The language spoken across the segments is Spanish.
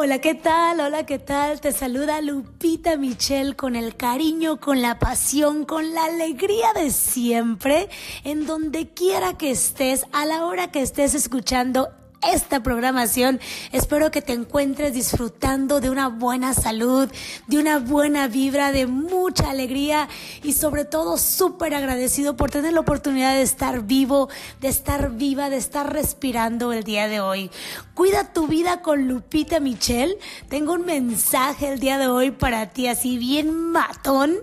Hola, ¿qué tal? Hola, ¿qué tal? Te saluda Lupita Michelle con el cariño, con la pasión, con la alegría de siempre, en donde quiera que estés, a la hora que estés escuchando esta programación. Espero que te encuentres disfrutando de una buena salud, de una buena vibra, de mucha alegría y sobre todo súper agradecido por tener la oportunidad de estar vivo, de estar viva, de estar respirando el día de hoy. Cuida tu vida con Lupita Michelle. Tengo un mensaje el día de hoy para ti, así bien matón.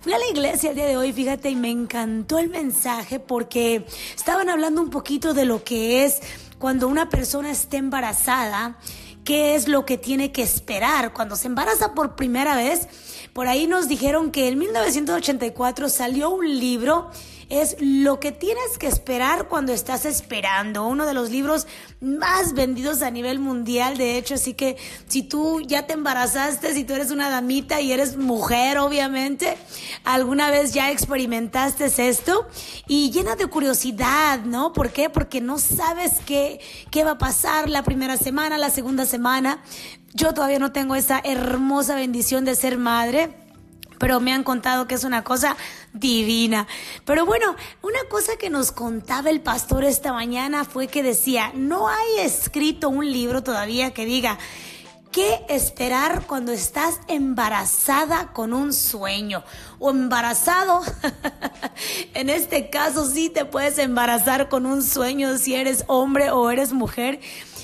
Fui a la iglesia el día de hoy, fíjate, y me encantó el mensaje porque estaban hablando un poquito de lo que es cuando una persona esté embarazada, qué es lo que tiene que esperar cuando se embaraza por primera vez. Por ahí nos dijeron que en 1984 salió un libro es Lo que tienes que esperar cuando estás esperando, uno de los libros más vendidos a nivel mundial, de hecho, así que si tú ya te embarazaste, si tú eres una damita y eres mujer, obviamente, alguna vez ya experimentaste esto y llena de curiosidad, ¿no? ¿Por qué? Porque no sabes qué, qué va a pasar la primera semana, la segunda semana. Yo todavía no tengo esa hermosa bendición de ser madre pero me han contado que es una cosa divina. Pero bueno, una cosa que nos contaba el pastor esta mañana fue que decía, no hay escrito un libro todavía que diga, ¿Qué esperar cuando estás embarazada con un sueño? O embarazado. en este caso sí te puedes embarazar con un sueño si eres hombre o eres mujer.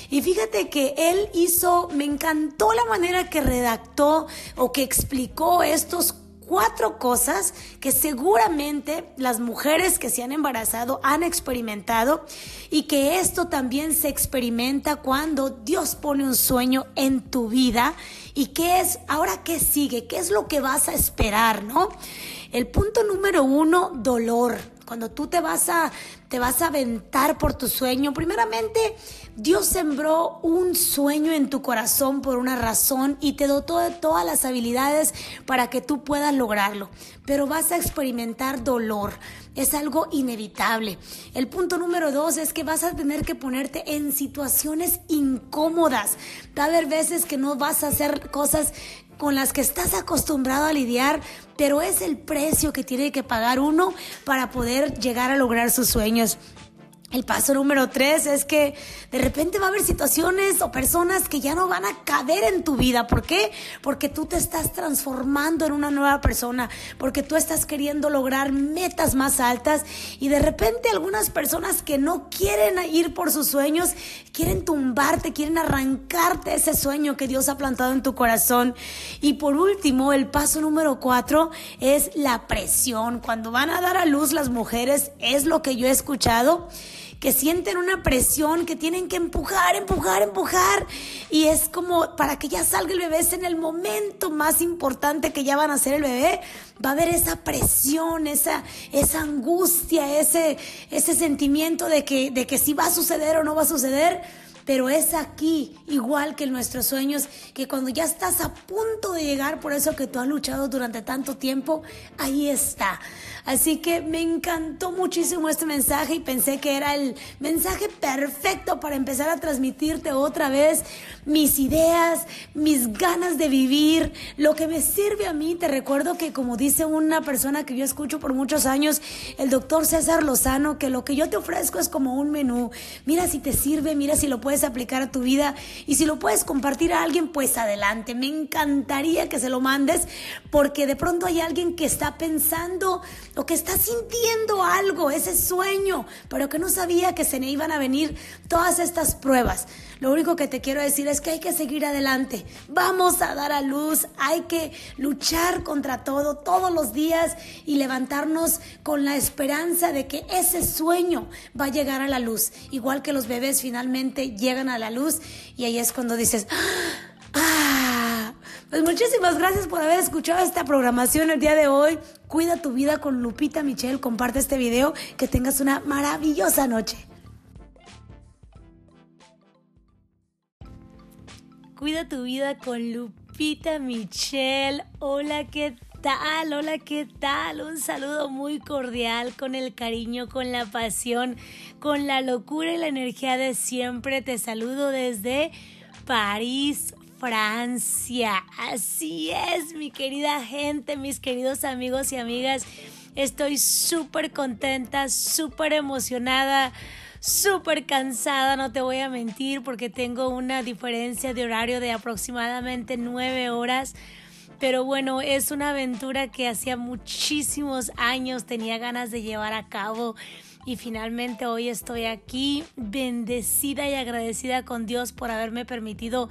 Y fíjate que él hizo, me encantó la manera que redactó o que explicó estos cuatro cosas que seguramente las mujeres que se han embarazado han experimentado y que esto también se experimenta cuando Dios pone un sueño en tu vida y qué es, ahora qué sigue, qué es lo que vas a esperar, ¿no? El punto número uno, dolor. Cuando tú te vas a, te vas a aventar por tu sueño, primeramente Dios sembró un sueño en tu corazón por una razón y te dotó de todas las habilidades para que tú puedas lograrlo. Pero vas a experimentar dolor. Es algo inevitable. El punto número dos es que vas a tener que ponerte en situaciones incómodas. Va a haber veces que no vas a hacer cosas con las que estás acostumbrado a lidiar, pero es el precio que tiene que pagar uno para poder llegar a lograr sus sueños. El paso número tres es que de repente va a haber situaciones o personas que ya no van a caber en tu vida. ¿Por qué? Porque tú te estás transformando en una nueva persona, porque tú estás queriendo lograr metas más altas y de repente algunas personas que no quieren ir por sus sueños, quieren tumbarte, quieren arrancarte ese sueño que Dios ha plantado en tu corazón. Y por último, el paso número cuatro es la presión. Cuando van a dar a luz las mujeres, es lo que yo he escuchado que sienten una presión, que tienen que empujar, empujar, empujar. Y es como para que ya salga el bebé, es en el momento más importante que ya van a hacer el bebé, va a haber esa presión, esa, esa angustia, ese, ese sentimiento de que, de que si va a suceder o no va a suceder pero es aquí, igual que en nuestros sueños, que cuando ya estás a punto de llegar por eso que tú has luchado durante tanto tiempo, ahí está. Así que me encantó muchísimo este mensaje y pensé que era el mensaje perfecto para empezar a transmitirte otra vez mis ideas, mis ganas de vivir, lo que me sirve a mí. Te recuerdo que como dice una persona que yo escucho por muchos años, el doctor César Lozano, que lo que yo te ofrezco es como un menú. Mira si te sirve, mira si lo puedes aplicar a tu vida y si lo puedes compartir a alguien, pues adelante. Me encantaría que se lo mandes porque de pronto hay alguien que está pensando o que está sintiendo algo, ese sueño, pero que no sabía que se le iban a venir todas estas pruebas. Lo único que te quiero decir es que hay que seguir adelante. Vamos a dar a luz, hay que luchar contra todo todos los días y levantarnos con la esperanza de que ese sueño va a llegar a la luz. Igual que los bebés finalmente llegan a la luz y ahí es cuando dices, ¡ah! Pues muchísimas gracias por haber escuchado esta programación el día de hoy. Cuida tu vida con Lupita Michelle. Comparte este video. Que tengas una maravillosa noche. Cuida tu vida con Lupita Michelle. Hola, ¿qué tal? Hola, ¿qué tal? Un saludo muy cordial, con el cariño, con la pasión, con la locura y la energía de siempre. Te saludo desde París, Francia. Así es, mi querida gente, mis queridos amigos y amigas. Estoy súper contenta, súper emocionada, súper cansada, no te voy a mentir, porque tengo una diferencia de horario de aproximadamente nueve horas. Pero bueno, es una aventura que hacía muchísimos años tenía ganas de llevar a cabo y finalmente hoy estoy aquí bendecida y agradecida con Dios por haberme permitido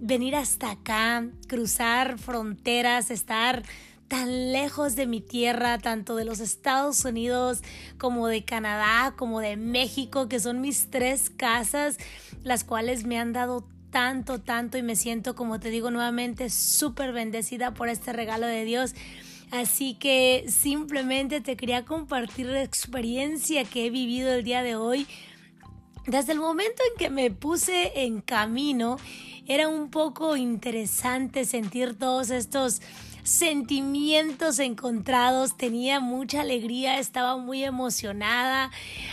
venir hasta acá, cruzar fronteras, estar tan lejos de mi tierra, tanto de los Estados Unidos como de Canadá, como de México, que son mis tres casas, las cuales me han dado tanto, tanto y me siento, como te digo nuevamente, súper bendecida por este regalo de Dios. Así que simplemente te quería compartir la experiencia que he vivido el día de hoy. Desde el momento en que me puse en camino, era un poco interesante sentir todos estos sentimientos encontrados, tenía mucha alegría, estaba muy emocionada,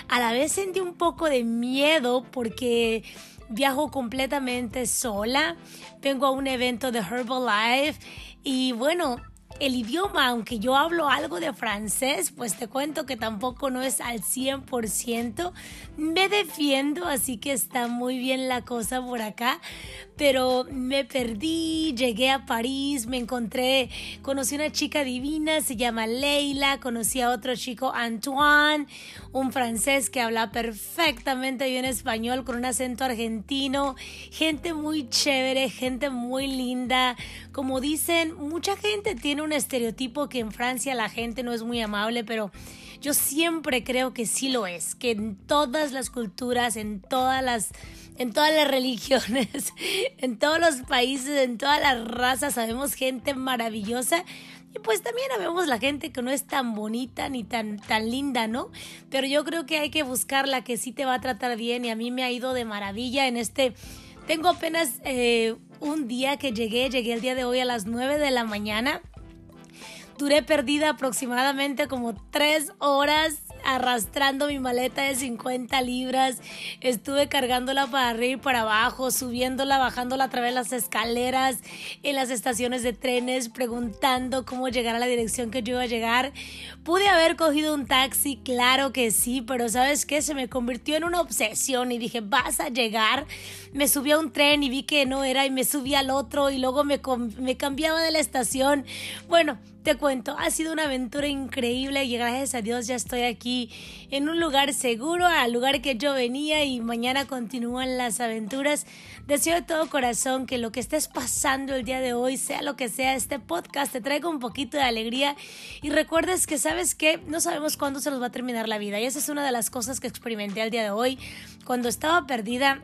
a la vez sentí un poco de miedo porque viajo completamente sola, vengo a un evento de Herbalife y bueno, el idioma, aunque yo hablo algo de francés, pues te cuento que tampoco no es al 100%. Me defiendo, así que está muy bien la cosa por acá. Pero me perdí, llegué a París, me encontré, conocí una chica divina, se llama Leila, conocí a otro chico Antoine, un francés que habla perfectamente bien español con un acento argentino, gente muy chévere, gente muy linda. Como dicen, mucha gente tiene un estereotipo que en Francia la gente no es muy amable, pero yo siempre creo que sí lo es, que en todas las culturas, en todas las en todas las religiones, en todos los países, en todas las razas, sabemos gente maravillosa. Y pues también sabemos la gente que no es tan bonita ni tan, tan linda, ¿no? Pero yo creo que hay que buscar la que sí te va a tratar bien y a mí me ha ido de maravilla en este... Tengo apenas eh, un día que llegué, llegué el día de hoy a las 9 de la mañana. Duré perdida aproximadamente como tres horas arrastrando mi maleta de 50 libras. Estuve cargándola para arriba y para abajo, subiéndola, bajándola a través de las escaleras, en las estaciones de trenes, preguntando cómo llegar a la dirección que yo iba a llegar. Pude haber cogido un taxi, claro que sí, pero ¿sabes qué? Se me convirtió en una obsesión y dije, vas a llegar. Me subí a un tren y vi que no era y me subí al otro y luego me, me cambiaba de la estación. Bueno, te cuento, ha sido una aventura increíble y gracias a Dios ya estoy aquí en un lugar seguro, al lugar que yo venía y mañana continúan las aventuras. Deseo de todo corazón que lo que estés pasando el día de hoy, sea lo que sea, este podcast te traiga un poquito de alegría. Y recuerdes que sabes que no sabemos cuándo se nos va a terminar la vida. Y esa es una de las cosas que experimenté el día de hoy. Cuando estaba perdida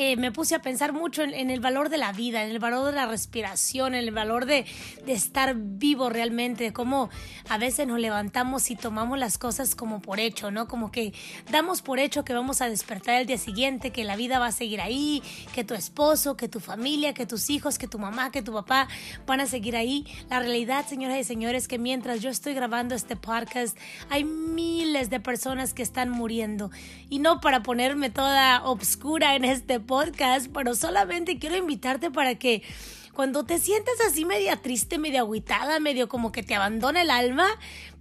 eh, me puse a pensar mucho en, el valor de la vida, en el valor de la respiración, en el valor de, de, estar vivo realmente, de cómo a veces nos levantamos y tomamos las cosas como por hecho, ¿no? Como que damos por hecho que vamos a despertar el día siguiente, que la vida va a seguir ahí, que tu esposo, que tu familia, que tus hijos, que tu mamá, que tu papá van a seguir ahí. La realidad, señoras y señores, que mientras yo estoy grabando este podcast, hay miles de personas que están muriendo. Y no para ponerme toda obscura en este podcast, pero solamente quiero invitarte para que cuando te sientas así media triste, media agüitada, medio como que te abandona el alma,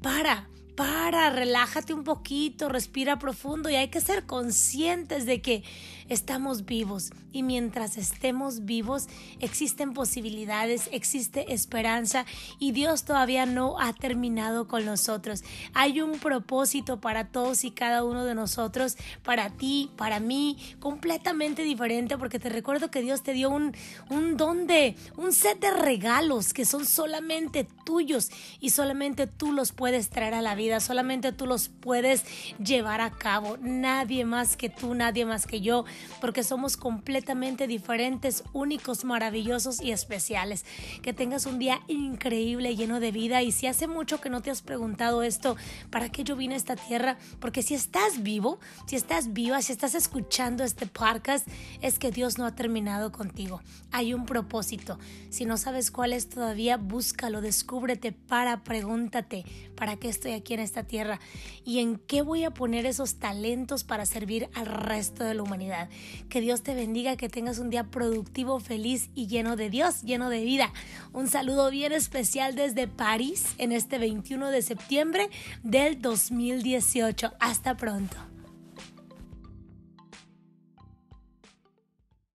para para, relájate un poquito, respira profundo y hay que ser conscientes de que estamos vivos y mientras estemos vivos existen posibilidades, existe esperanza y Dios todavía no ha terminado con nosotros. Hay un propósito para todos y cada uno de nosotros, para ti, para mí, completamente diferente porque te recuerdo que Dios te dio un, un don de, un set de regalos que son solamente tuyos y solamente tú los puedes traer a la solamente tú los puedes llevar a cabo. Nadie más que tú, nadie más que yo porque somos completamente diferentes, únicos, maravillosos y especiales. Que tengas un día increíble, lleno de vida. Y si hace mucho que no te has preguntado esto, ¿para qué yo vine a esta tierra? Porque si estás vivo, si estás viva, si estás escuchando este podcast, es que Dios no ha terminado contigo. Hay un propósito. Si no sabes cuál es todavía, búscalo, descúbrete, para, pregúntate, ¿para qué estoy aquí en esta tierra y en qué voy a poner esos talentos para servir al resto de la humanidad. Que Dios te bendiga, que tengas un día productivo, feliz y lleno de Dios, lleno de vida. Un saludo bien especial desde París en este 21 de septiembre del 2018. Hasta pronto.